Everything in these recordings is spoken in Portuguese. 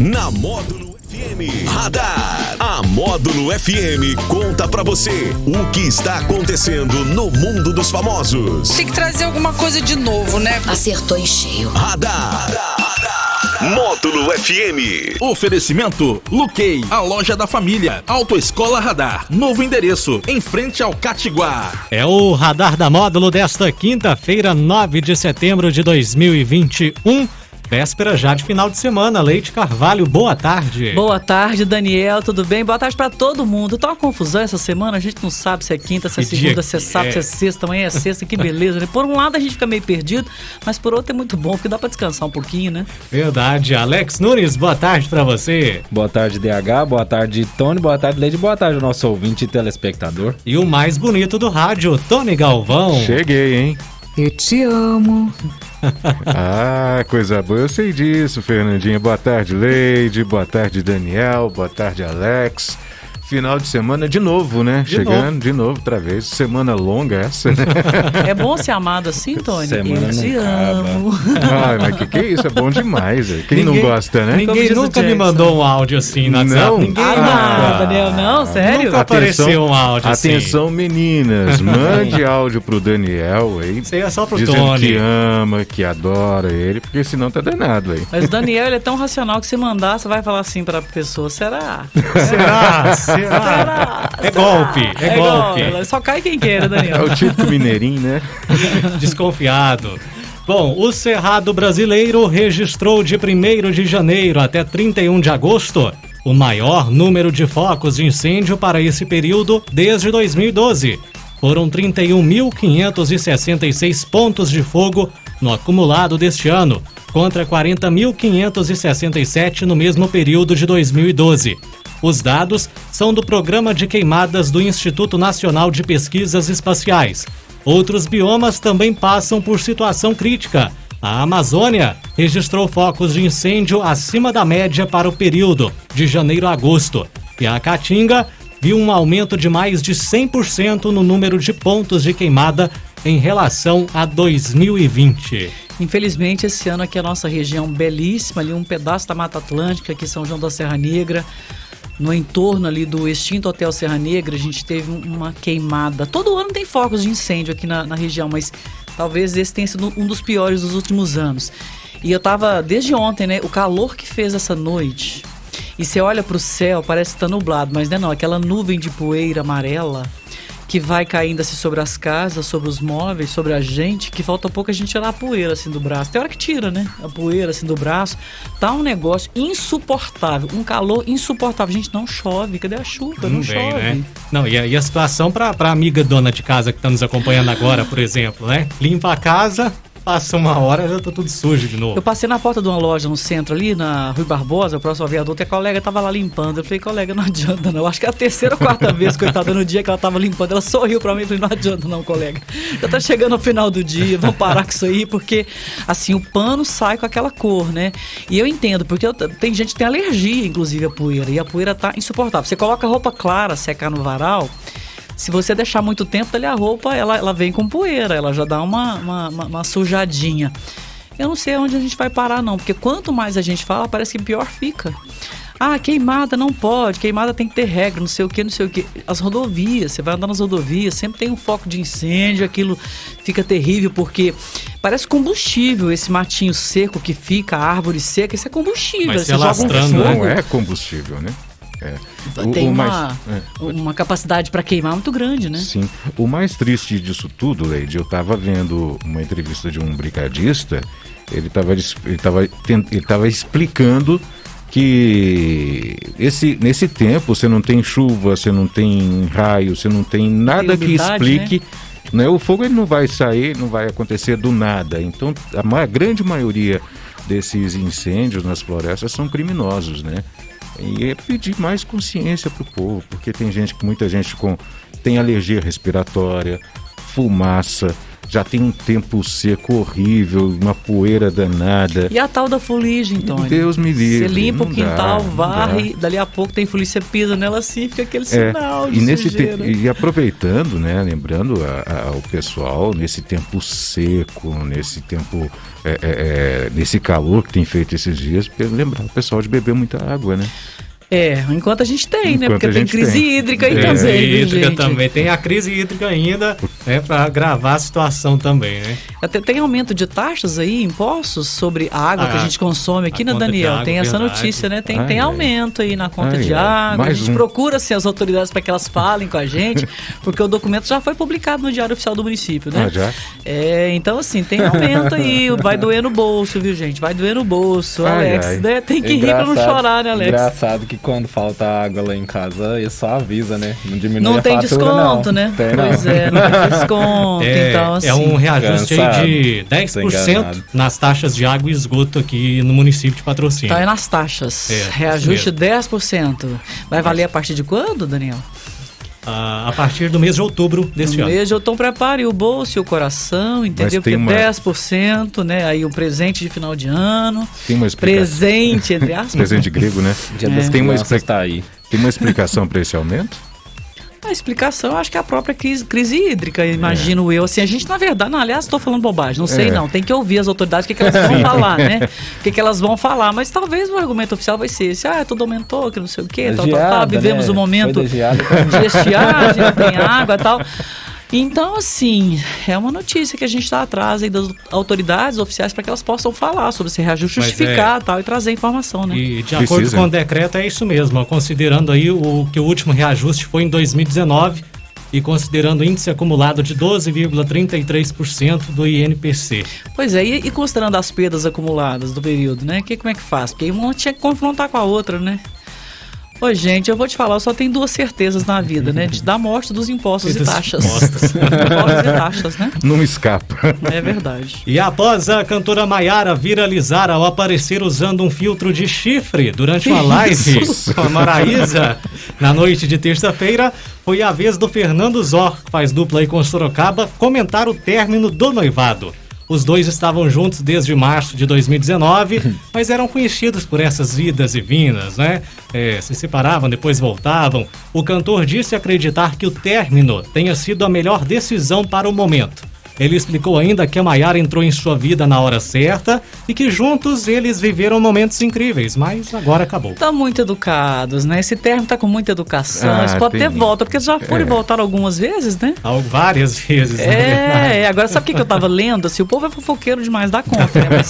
Na Módulo FM Radar. A Módulo FM conta pra você o que está acontecendo no mundo dos famosos. Tem que trazer alguma coisa de novo, né? Acertou em cheio. Radar. Módulo FM. Oferecimento Luquei, a loja da família. Autoescola Radar. Novo endereço, em frente ao Catiguá. É o Radar da Módulo desta quinta-feira, 9 de setembro de 2021. Véspera já de final de semana. Leite Carvalho, boa tarde. Boa tarde, Daniel. Tudo bem? Boa tarde para todo mundo. Tá uma confusão essa semana. A gente não sabe se é quinta, se é Que segunda, se é sábado, é? se é sexta. Amanhã é sexta. Que beleza, né? Por um lado a gente fica meio perdido, mas por outro é muito bom, porque dá para descansar um pouquinho, né? Verdade. Alex Nunes, boa tarde pra você. Boa tarde, DH. Boa tarde, Tony. Boa tarde, Leide. Boa tarde, nosso ouvinte e telespectador. E o mais bonito do rádio, Tony Galvão. Cheguei, hein? Eu te amo. Ah, coisa boa. Eu sei disso, Fernandinha. Boa tarde, Leide. Boa tarde, Daniel. Boa tarde, Alex. Final de semana de novo, né? De Chegando de novo, outra vez. Semana longa essa, né? É bom ser amado assim, Tony? Semana Eu te não acaba. amo. Ai, mas que que é isso? É bom demais. velho. Quem não Ninguém- gosta, né? Ninguém nunca me mandou um áudio assim WhatsApp. Não? Ninguém Ah, não, Daniel, não? Sério? Nunca apareceu um áudio assim. Atenção, meninas. Mande áudio pro Daniel aí. Isso aí é só pro Dizendo Tony. que ama, que adora ele, porque senão tá danado aí. Mas o Daniel, ele é tão racional que se mandar, você vai falar assim pra pessoa, será? Será? Será? É golpe, é golpe. Só cai quem quer, né, É Daniel? o típico mineirinho, né? Desconfiado. Bom, o Cerrado Brasileiro registrou de 1 de janeiro até 31 de agosto o maior número de focos de incêndio para esse período desde 2012. Foram 31.566 pontos de fogo no acumulado deste ano, contra 40.567 no mesmo período de 2012. Os dados são do Programa de Queimadas do Instituto Nacional de Pesquisas Espaciais. Outros biomas também passam por situação crítica. A Amazônia registrou focos de incêndio acima da média para o período de janeiro a agosto. E a Caatinga viu um aumento de mais de 100% no número de pontos de queimada em relação a 2020. Infelizmente, esse ano aqui a nossa região belíssima, ali um pedaço da Mata Atlântica, aqui São João da Serra Negra, no entorno ali do extinto Hotel Serra Negra, a gente teve um- uma queimada. Todo ano tem focos de incêndio aqui na, na região, mas talvez esse tenha sido um dos piores dos últimos anos. E eu tava, desde ontem, né, o calor que fez essa noite. E você olha pro céu, parece que tá nublado, mas não é não, aquela nuvem de poeira amarela que vai caindo assim sobre as casas, sobre os móveis, sobre a gente, que falta pouco a gente tirar a poeira assim do braço. Tem hora que tira, né? A poeira assim do braço. Tá um negócio insuportável, um calor insuportável. Gente, não chove, cadê a chuva? Não, Não chove. né? Não, e a, e a situação para a amiga dona de casa que está nos acompanhando agora, por exemplo, né? Limpa a casa, passa uma hora já tá tudo sujo de novo. Eu passei na porta de uma loja no centro ali, na Rui Barbosa, próximo ao viaduto, e a colega tava lá limpando. Eu falei, colega, não adianta não. Acho que é a terceira ou quarta vez, coitada, no dia que ela tava limpando. Ela sorriu pra mim e falei, não adianta não, colega. Já tá chegando ao final do dia, vamos parar com isso aí, porque assim, o pano sai com aquela cor, né? E eu entendo, porque eu- tem gente que tem alergia, inclusive, à poeira, e a poeira tá insuportável. Você coloca roupa clara, secar no varal. Se você deixar muito tempo, ali a roupa ela, ela vem com poeira, ela já dá uma, uma, uma- uma sujadinha. Eu não sei onde a gente vai parar, não, porque quanto mais a gente fala, parece que pior fica. Ah, queimada não pode, queimada tem que ter regra, não sei o que, não sei o que. As rodovias, você vai andar nas rodovias, sempre tem um foco de incêndio, aquilo fica terrível, porque parece combustível esse matinho seco que fica, a árvore seca, isso é combustível. Se Você joga um né? fogo, Não é combustível, né? É. O- tem o uma, mais- é. uma capacidade para queimar muito grande, né? Sim. O mais triste disso tudo, Leide, eu estava vendo uma entrevista de um brigadista, ele estava ele tava, ele tava explicando que esse, nesse tempo você não tem chuva, você não tem raio, você não tem nada que umidade, explique. Né? O fogo ele não vai sair, não vai acontecer do nada. Então, a ma- grande maioria desses incêndios nas florestas são criminosos, né? E é pedir mais consciência para o povo, porque tem gente, muita gente com tem alergia respiratória, fumaça, já tem um tempo seco horrível, uma poeira danada. E a tal da fuligem, Tony? Deus me livre. Você limpa o quintal, dá, varre, dá. dali a pouco tem fuligem, você pisa nela assim, fica aquele É, sinal de e, nesse te- e aproveitando, né, lembrando a- a- o pessoal, nesse tempo seco, nesse tempo, é, é, é, nesse calor que tem feito esses dias, lembrar o pessoal de beber muita água, né? É, enquanto a gente tem, né? Enquanto Porque a tem crise tem. hídrica aí É. também, hídrica gente? também. Tem a crise hídrica ainda, né, para gravar a situação também, né? Até tem aumento de taxas aí, impostos sobre a água que a Ah, gente consome aqui, a né, Daniel? água, tem essa verdade. notícia, né? Tem, Ai, tem ai. aumento aí na conta Ai, de ai. água. A Mais gente um. procura assim, as autoridades para que elas falem com a gente, porque o documento já foi publicado no Diário Oficial do Município, né? Ah, já? É, então assim, tem aumento aí, vai doer no bolso, viu, gente? Vai doer no bolso. Ai, Alex, ai. né? Tem que rir pra não Engraçado- chorar, né, Alex? Engraçado que quando falta água lá em casa, ele só avisa, né? Não diminui Não a tem fatura, desconto, não. né? Tem, não. pois é, não tem desconto. É, então, assim. é um reajuste aí de Tô 10% enganado. nas taxas de água e esgoto aqui no município de patrocínio. Tá aí nas taxas. É, Reajuste isso 10%. Vai valer a partir de quando, Daniel? A partir do mês de outubro deste No ano. mês de outono, prepare o bolso e o coração, entendeu? tem Porque uma- 10%, né? Aí um presente de final de ano. Tem uma explicação. Presente, entre aspas. Presente grego, né? É. Tem uma tá aí. Tem uma explicação para esse aumento? A explicação, acho que é a própria crise, crise hídrica, imagino eu. Assim, a gente, na verdade, não, aliás, estou falando bobagem, não sei É. não. Tem que ouvir as autoridades, o que, que elas vão falar, né? O que, que elas vão falar. Mas talvez o argumento oficial vai ser esse, ah, tudo aumentou, que não sei o quê, tal, tal, tal. Vivemos né? um momento de estiagem, não tem água e tal. Então, assim, é uma notícia que a gente está atrás aí das autoridades oficiais para que elas possam falar sobre esse reajuste, justificar tal, e trazer informação, né? E de Precisa. acordo com o decreto é isso mesmo, ó, considerando aí o que o último reajuste foi em 2019 e considerando o índice acumulado de 12,33% do INPC. Pois é, e, e considerando as perdas acumuladas do período, né? Que, como é que faz? Porque uma tinha que confrontar com a outra, né? Ô, gente, eu vou te falar, eu só tenho duas certezas na vida, né? De- Da morte dos impostos E e, taxas. impostos. impostos e taxas, né? Não escapa. É verdade. E após a cantora Maiara viralizar ao aparecer usando um filtro de chifre durante uma live com a Maraísa na noite de terça-feira, foi a vez do Fernando Zor, que faz dupla aí com Sorocaba, comentar o término do noivado. Os dois estavam juntos desde março de 2019, mas eram conhecidos por essas idas e vindas, né? É, se separavam, depois voltavam. O cantor disse acreditar que o término tenha sido a melhor decisão para o momento. Ele explicou ainda que a Maiara entrou em sua vida na hora certa e que juntos eles viveram momentos incríveis, mas agora acabou. Tá muito educados, né? Esse termo tá com muita educação. Ah, Eles podem ter volta, porque eles já foram e É. voltaram algumas vezes, né? Al- Várias vezes. na verdade. É, agora sabe o que, que eu tava lendo? Assim, o povo é fofoqueiro demais da conta, né? Mas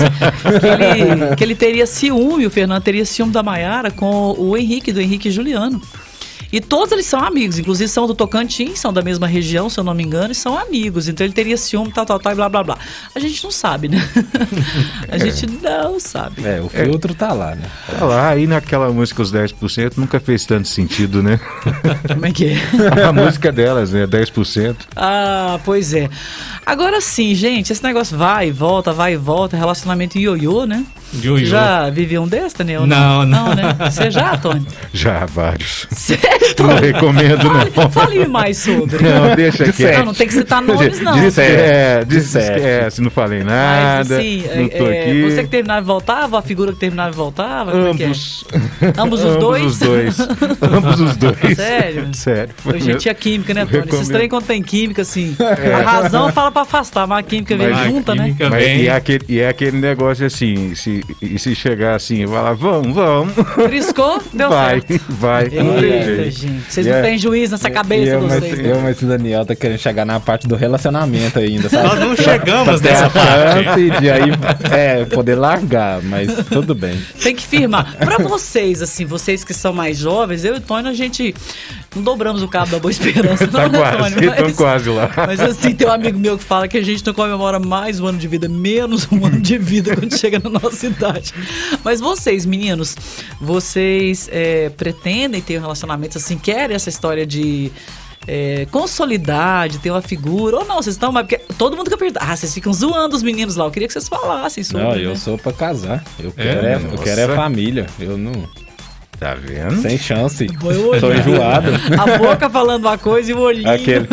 que, ele, que ele teria ciúme, o Fernando teria ciúme da Maiara com o Henrique, do Henrique Juliano. E todos eles são amigos, inclusive são do Tocantins, são da mesma região, se eu não me engano, e são amigos. Então ele teria ciúme, tal, tal, tal, e blá, blá, blá. A gente não sabe, né? A gente não sabe. É, o filtro tá lá, né? Tá lá, aí naquela música Os 10% nunca fez tanto sentido, né? Como é que é? A música delas, né? 10%. Ah, pois é. Agora sim, gente, esse negócio vai e volta, vai e volta, relacionamento ioiô, né? Ioiô. Já viveu um desse, Daniel? Não, não. Não, né? Você já, Tony? Já vários. Sério, Não recomendo, Fale, não. fale mais sobre. Não, deixa aqui. Não, não tem que citar nomes, não. É, De sete. esquece, não falei Mas, nada. assim, não tô é, aqui. você que terminava e voltava, a figura que terminava e voltava? como é que é? Ambos. Ambos os dois? os dois. Ambos os dois. Sério? Sério. foi Hoje mesmo. tinha química, né, Tony? Esses trem quando tem química, assim, a razão fala pra afastar, mas a química vem Mas junta, né? química Mas, vem- e, é aquele, e é aquele negócio assim, se, e se chegar assim, falar, vamos, vamos, Triscou, deu vai, certo. vai. não jeito. Gente. Vocês não é- têm juiz nessa cabeça, eu, mas, vocês. né? eu, mas esse Daniel tá querendo chegar na parte do relacionamento ainda, sabe? Nós não chegamos nessa parte. de aí é, poder largar, mas tudo bem. Tem que firmar. Pra vocês, assim, vocês que são mais jovens, eu e o Tony, a gente não dobramos o cabo da Boa Esperança, não, Tá né, quase, Tony? estão quase lá. Mas assim, tem um amigo meu que fala que a gente não comemora mais um ano de vida, menos um ano de vida quando chega na nossa idade. Mas vocês, meninos, vocês é, pretendem ter um relacionamento assim, querem essa história de é, consolidar, de ter uma figura, ou não, vocês estão, mas porque todo mundo que pergunta, ah, vocês ficam zoando os meninos lá, eu queria que vocês falassem sobre, Não, né? eu sou pra casar. Eu quero é, eu Nossa. quero é família. Eu não. Tá vendo? Sem chance. Foi o olhinho. Sou enjoado. A boca falando uma coisa e o olhinho. Aquele,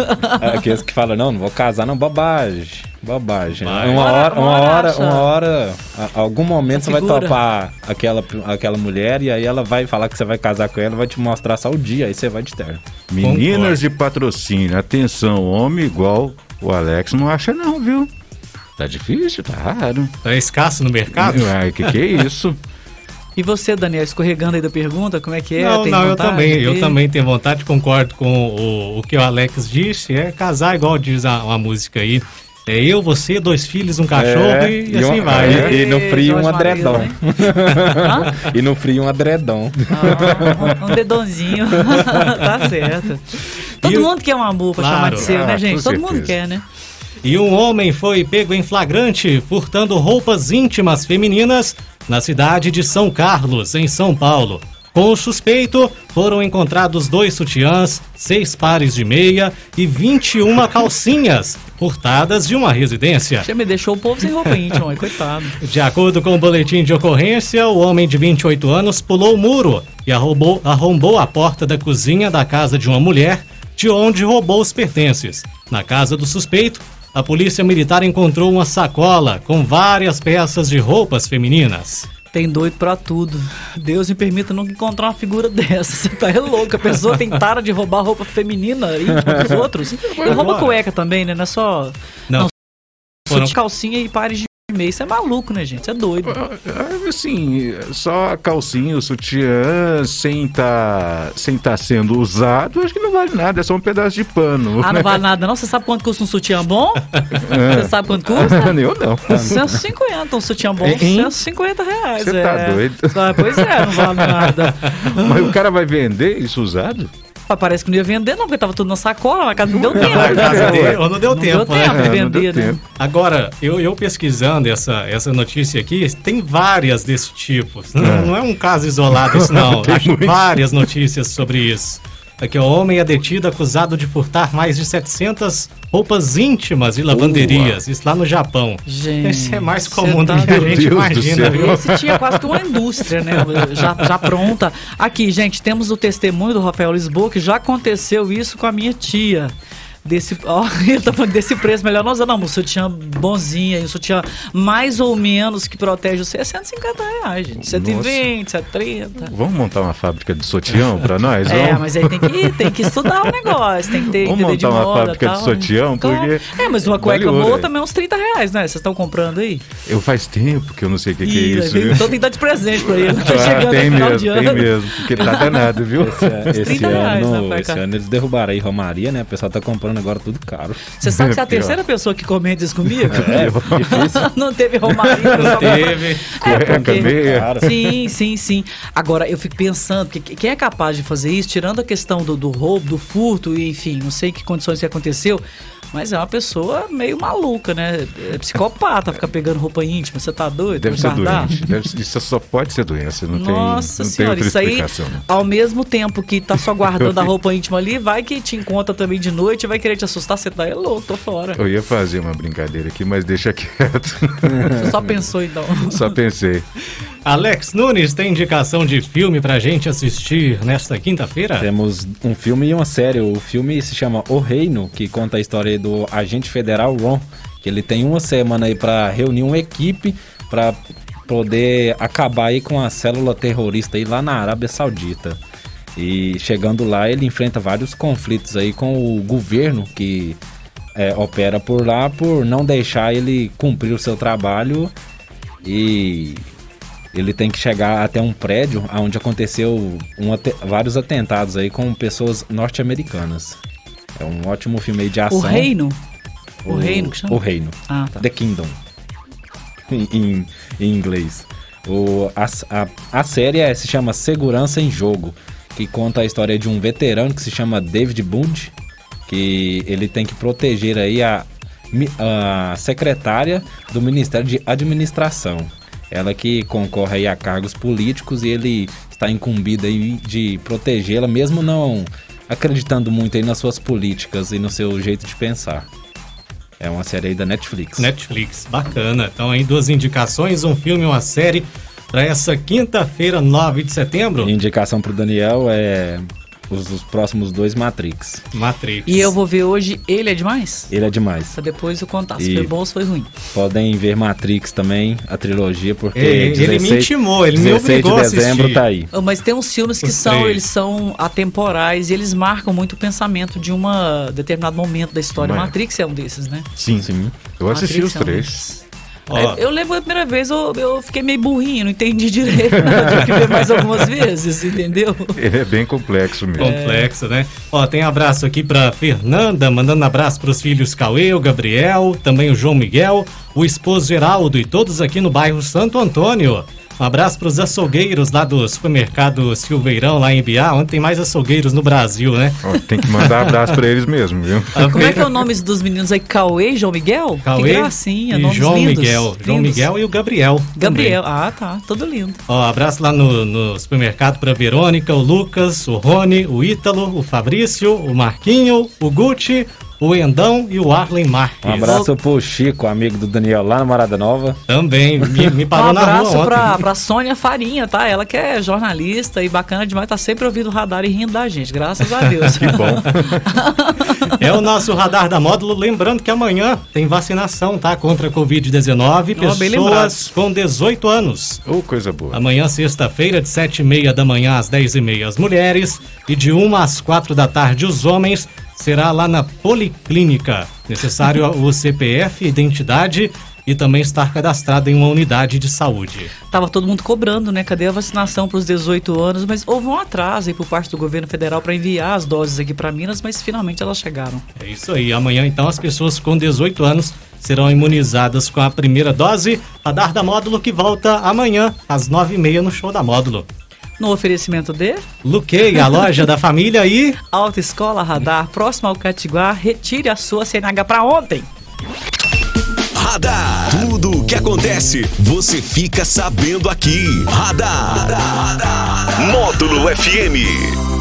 aqueles que falam, não, não vou casar, não, bobagem. Bobagem. Vai. Uma hora, uma Uma hora uma hora, a- algum momento você vai topar aquela, aquela mulher e aí ela vai falar que você vai casar com ela, vai te mostrar só o dia, aí você vai de terno. Meninas de patrocínio, atenção, homem igual o Alex não acha não, viu? Tá difícil, tá raro. Tá escasso no mercado? Ai, que que é isso? E você, Daniel, escorregando aí da pergunta, como é que é? não, Tem não, eu também, eu também tenho vontade, concordo com o, o que o Alex disse, é casar igual diz a, a música aí. É eu, você, dois filhos, um cachorro É, e, e assim um- vai. e- e no frio Jorge um né? Hã? E no frio um adredão. Ah, um dedãozinho. tá certo. Todo E mundo quer um amor pra Claro. chamar de seu, Ah, né, gente? com Todo mundo certeza. quer, né? E um homem foi pego em flagrante furtando roupas íntimas femininas na cidade de São Carlos, em São Paulo. Com o suspeito, foram encontrados dois sutiãs, seis pares de meia e 21 calcinhas furtadas de uma residência. Já me deixou o povo sem roupa íntima, coitado. De acordo com o boletim de ocorrência, o homem de 28 anos pulou o muro e arrombou, arrombou a porta da cozinha da casa de uma mulher, de onde roubou os pertences. Na casa do suspeito, a polícia militar encontrou uma sacola com várias peças de roupas femininas. Tem doido pra tudo. Deus me permita nunca encontrar uma figura dessa. Você tá é louco. A pessoa tem tara de roubar roupa feminina íntima dos outros. Ele rouba cueca também, né? Não é só. Não, foram- Só de calcinha e pares de meia. Isso é maluco, né, gente? Isso é doido. Ah, Assim, só a calcinha, o sutiã, sem tá, sem tá sendo usado, acho que não vale nada, é só um pedaço de pano. Ah, não vale nada, não? Você sabe quanto custa um sutiã bom? Você sabe quanto custa? Eu não. 150, um sutiã bom, Hein? 150 reais. Você é. tá doido? Ah, pois é, não vale nada. Mas o cara vai vender isso usado? Mas parece que não ia vender, não, porque tava tudo na sacola, mas não deu tempo. Na casa dele, ou não deu Não tempo, deu né? tempo de É, não deu vender, né? tempo. Agora, eu, eu pesquisando essa, essa notícia aqui, tem várias desse tipo. Não É. não é um caso isolado isso, não. Tem Acho muito. várias notícias sobre isso. Aqui, o homem é detido acusado de furtar mais de 700 roupas íntimas e lavanderias. Isso lá no Japão. Gente, Esse é mais comum do tá que a gente Deus imagina? Esse tinha quase que uma indústria, né? Já, já pronta. Aqui, gente, temos o testemunho do Rafael Lisboa que já aconteceu isso com a minha tia. Desse, ó, ele tá falando desse preço melhor nós não, um sutiã bonzinho, um sutiã mais ou menos que protege você é 150 reais, gente. 120, 130. Vamos montar uma fábrica de sotião pra nós? É, Vamos? mas aí tem que, tem que estudar o negócio, tem que ter Vamos montar uma moda, fábrica de tal. sotião, porque É, mas uma cueca boa é. também é uns 30 reais, né? Vocês estão comprando aí? Eu faz tempo que eu não sei o que, que é isso. Então tem que dar de presente pra ele. Tá Ah, chegando tem no final mesmo, de tem ano. mesmo, porque tá danado, viu? Esse, esse 30 reais, ano, né, esse ano eles derrubaram aí Romaria, né? O pessoal tá comprando agora tudo caro. Você sabe que você é a terceira pessoa que comenta isso comigo? É, difícil. Não teve Romaria. não Teve. É, porque-. Sim, sim, sim. Agora, eu fico pensando, que quem é capaz de fazer isso, tirando a questão do, do roubo, do furto, e, enfim, não sei que condições que aconteceu, mas é uma pessoa meio maluca, né? É psicopata, ficar pegando roupa íntima, você tá doido? Deve ser Guardar? doente. Deve ser- isso só pode ser doença, não tem, Nossa não tem senhora, outra isso aí, né? ao mesmo tempo que tá só guardando a roupa íntima ali, vai que te encontra também de noite, vai querer te assustar, você tá é louco, tô fora. Eu ia fazer uma brincadeira aqui, mas deixa quieto. Você só pensou então. Só pensei. Alex Nunes tem indicação de filme pra gente assistir nesta quinta-feira? Temos um filme e uma série. O filme se chama O Reino, que conta a história do agente federal Ron, que ele tem uma semana aí para reunir uma equipe para poder acabar aí com a célula terrorista aí lá na Arábia Saudita. E chegando lá, ele enfrenta vários conflitos aí com o governo que é, opera por lá por não deixar ele cumprir o seu trabalho e ele tem que chegar até um prédio onde aconteceu um vários atentados aí com pessoas norte-americanas. É um ótimo filme aí de ação. O reino? O, reino que chama? O Reino. Ah, tá. The Kingdom. Em, em- em inglês. O, a, a, a série é- se chama Segurança em Jogo, que conta a história de um veterano que se chama David Bund, que ele tem que proteger aí a, a secretária do Ministério de Administração. Ela que concorre aí a cargos políticos e ele está incumbido aí de protegê-la, mesmo não acreditando muito aí nas suas políticas e no seu jeito de pensar. É uma série aí da Netflix. Netflix, bacana. Então aí duas indicações, um filme e uma série para essa quinta-feira, 9 de setembro. Indicação pro Daniel é os, os próximos dois Matrix. Matrix. E eu vou ver hoje Ele é Demais? Ele é demais. Pra depois eu contar se E- foi bom ou se foi ruim. Podem ver Matrix também, a trilogia, porque Ele- ele me intimou, ele me 16 obrigou a de dezembro assistir. tá aí. Ah, Mas tem uns filmes que Os são, três. eles são atemporais e eles marcam muito o pensamento de um determinado momento da história. Mas- Matrix é um desses, né? Sim, Sim. Eu assisti Matrix os é um É, Eu lembro a primeira vez, eu, eu fiquei meio burrinho, não entendi direito. Eu tive que ver mais algumas vezes, entendeu? Ele é bem complexo mesmo. Complexo, né? Ó, tem abraço aqui pra Fernanda, mandando abraço pros filhos Cauê, o Gabriel, também o João Miguel, o esposo Geraldo e todos aqui no bairro Santo Antônio. Um abraço pros açougueiros lá do supermercado Silveirão, lá em Biá, onde tem mais açougueiros no Brasil, né? Ó, tem que mandar abraço pra eles mesmo, viu? Como é que é o nome dos meninos aí? Cauê e João Miguel? Cauê que gracinha, e nomes João lindos. Miguel. João lindos. Miguel e o Gabriel. Gabriel, ah tá, tudo lindo. Ó, abraço lá no, no supermercado pra Verônica, o Lucas, o Rony, o Ítalo, o Fabrício, o Marquinho, o Gucci, o Endão e o Arlen Marques. Um abraço pro Chico, amigo do Daniel lá na Morada Nova. Também, me, me Um parou na abraço rua ontem. pra, pra Sônia Farinha, tá? Ela que é jornalista e bacana demais, tá sempre ouvindo o radar e rindo da gente, graças a Deus. Que bom. É o nosso radar da módulo. Lembrando que amanhã tem vacinação, tá? Contra a Covid-19. Ó, bem Pessoas com 18 anos. Ô, coisa boa. Amanhã, sexta-feira, de 7h30 da manhã às 10h30 as mulheres e de 1 às 4 da tarde os homens. Será lá na Policlínica. Necessário o CPF, identidade e também estar cadastrado em uma unidade de saúde. Tava todo mundo cobrando, né? Cadê a vacinação para os 18 anos? Mas houve um atraso aí por parte do governo federal para enviar as doses aqui para Minas, mas finalmente elas chegaram. É isso aí. Amanhã, então, as pessoas com 18 anos serão imunizadas com a primeira dose. Radar da Módulo que volta amanhã, às 9h30 no show da Módulo. No oferecimento de Luquei, a loja da família e. Autoescola Radar, próximo ao Catiguá, retire a sua CNH para ontem. Radar. Tudo o que acontece, você fica sabendo aqui. Radar. Módulo FM.